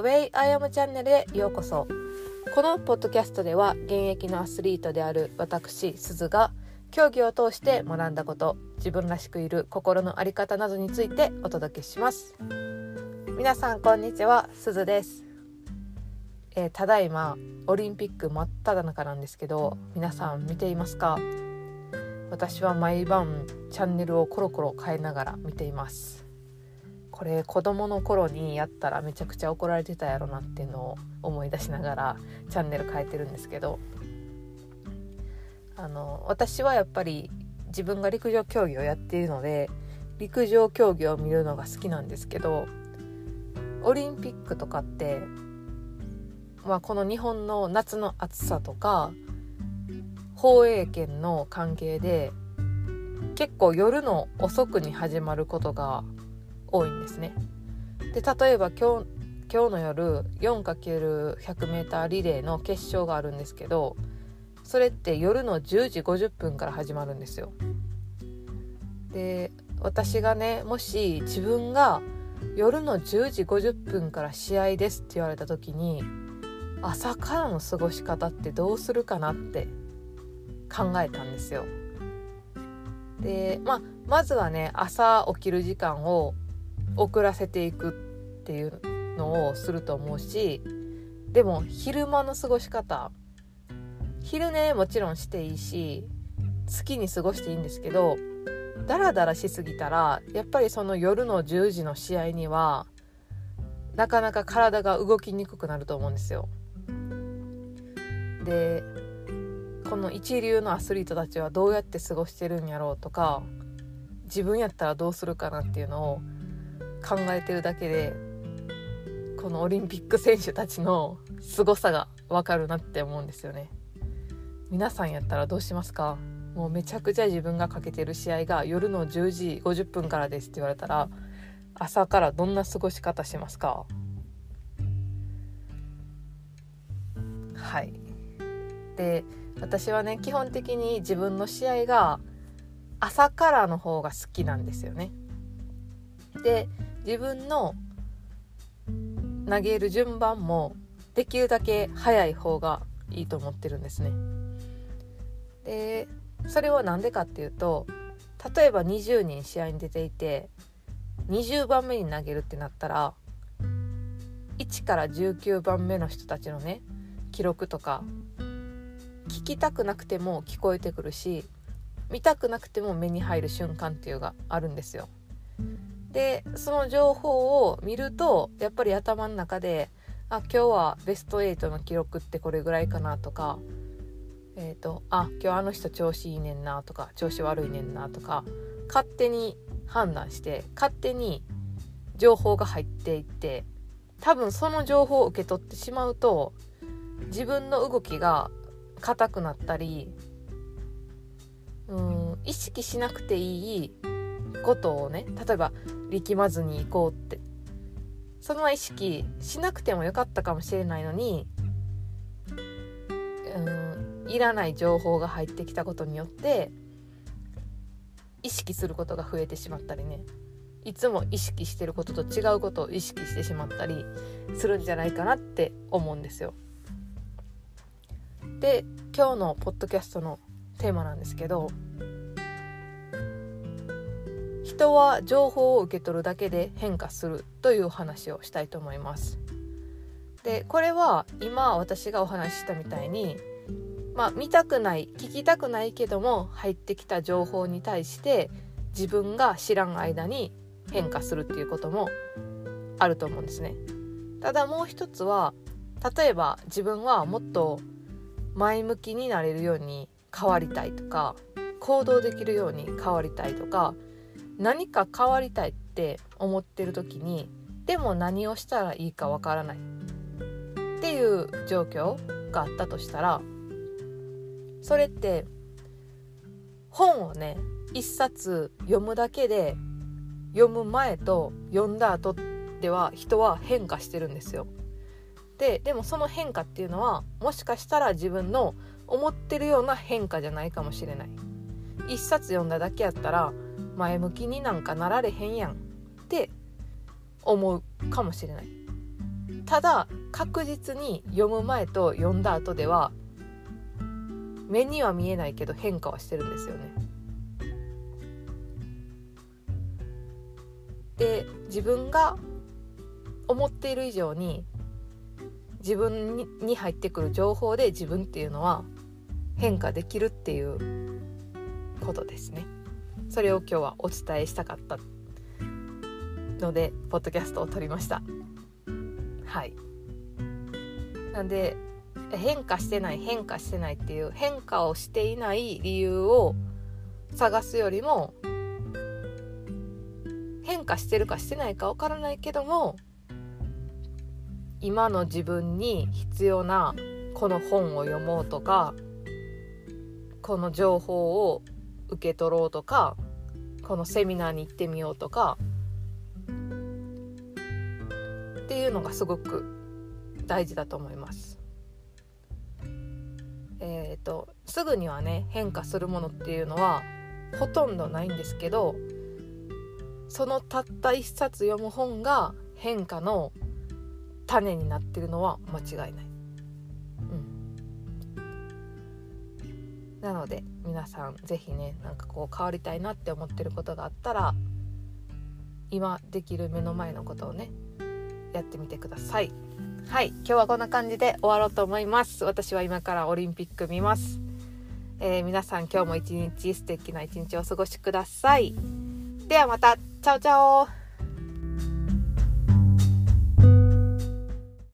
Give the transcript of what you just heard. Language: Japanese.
Way I Am チャンネルへようこそ。このポッドキャストでは現役のアスリートである私鈴が競技を通して学んだこと自分らしくいる心の在り方などについてお届けします。皆さんこんにちは鈴です。えー、ただいまオリンピック真っ只中なんですけど皆さん見ていますか？私は毎晩チャンネルをコロコロ変えながら見ています。これ子供の頃にやったらめちゃくちゃ怒られてたやろなっていうのを思い出しながらチャンネル変えてるんですけどあの私はやっぱり自分が陸上競技をやっているので陸上競技を見るのが好きなんですけどオリンピックとかって、まあ、この日本の夏の暑さとか放映権の関係で結構夜の遅くに始まることが多いんですね。で例えば今日今日の夜 4×100m リレーの決勝があるんですけどそれって夜の10時50分から始まるんですよ。で私がねもし自分が夜の10時50分から試合ですって言われた時に朝からの過ごし方ってどうするかなって考えたんですよ。で、まあ、まずはね朝起きる時間を遅らせていくっていうのをすると思うしでも昼間の過ごし方昼寝もちろんしていいし好きに過ごしていいんですけどダラダラしすぎたらやっぱりその夜の10時の試合にはなかなか体が動きにくくなると思うんですよ。でこの一流のアスリートたちはどうやって過ごしてるんやろうとか自分やったらどうするかなっていうのを考えてるだけでこのオリンピック選手たちの凄さがわかるなって思うんですよね。皆さんやったらどうしますか？もうめちゃくちゃ自分がかけてる試合が夜の10時50分からですって言われたら朝からどんな過ごし方しますか？はい。で私はね基本的に自分の試合が朝からの方が好きなんですよね。で自分の投げる順番もできるだけ早い方がいいと思ってるんですね。でそれは何でかっていうと例えば20人試合に出ていて20番目に投げるってなったら1から19番目の人たちのね記録とか聞きたくなくても聞こえてくるし見たくなくても目に入る瞬間っていうのがあるんですよ。でその情報を見るとやっぱり頭の中であ今日はベスト8の記録ってこれぐらいかなとかえっ、ー、とあ今日あの人調子いいねんなとか調子悪いねんなとか勝手に判断して勝手に情報が入っていって多分その情報を受け取ってしまうと自分の動きが硬くなったりうん意識しなくていいことをね例えば力まずに行こうってその意識しなくてもよかったかもしれないのにうんいらない情報が入ってきたことによって意識することが増えてしまったりねいつも意識してることと違うことを意識してしまったりするんじゃないかなって思うんですよ。で今日のポッドキャストのテーマなんですけど人は情報を受け取るだけで変化するという話をしたいと思います。でこれは今私がお話ししたみたいにまあ見たくない聞きたくないけども入ってきた情報に対して自分が知らん間に変化するっていうこともあると思うんですね。ただもう一つは例えば自分はもっと前向きになれるように変わりたいとか行動できるように変わりたいとか何か変わりたいって思ってる時にでも何をしたらいいかわからないっていう状況があったとしたらそれって本をね一冊読むだけで読む前と読んだ後では人は変化してるんですよ。ででもその変化っていうのはもしかしたら自分の思ってるような変化じゃないかもしれない。一冊読んだだけやったら前向きになんかなられへんやんって思うかもしれない。ただ確実に読む前と読んだ後では目には見えないけど変化はしてるんですよね。で自分が思っている以上に自分に入ってくる情報で自分っていうのは変化できるっていうことですね。それを今日はお伝えしたかったのでポッドキャストを撮りました。はいなんで変化してない変化してないっていう変化をしていない理由を探すよりも変化してるかしてないかわからないけども今の自分に必要なこの本を読もうとかこの情報を受け取ろうとかこのセミナーに行ってみようとかっていうのがすごく大事だと思います。えーと、すぐにはね変化するものっていうのはほとんどないんですけどそのたった一冊読む本が変化の種になってるのは間違いない。なので皆さん是非ねなんかこう変わりたいなって思ってることがあったら今できる目の前のことをねやってみてください。はい今日はこんな感じで終わろうと思います。私は今からオリンピック見ます、えー、皆さん今日も一日素敵な一日をお過ごしください。ではまたチャオチャオ。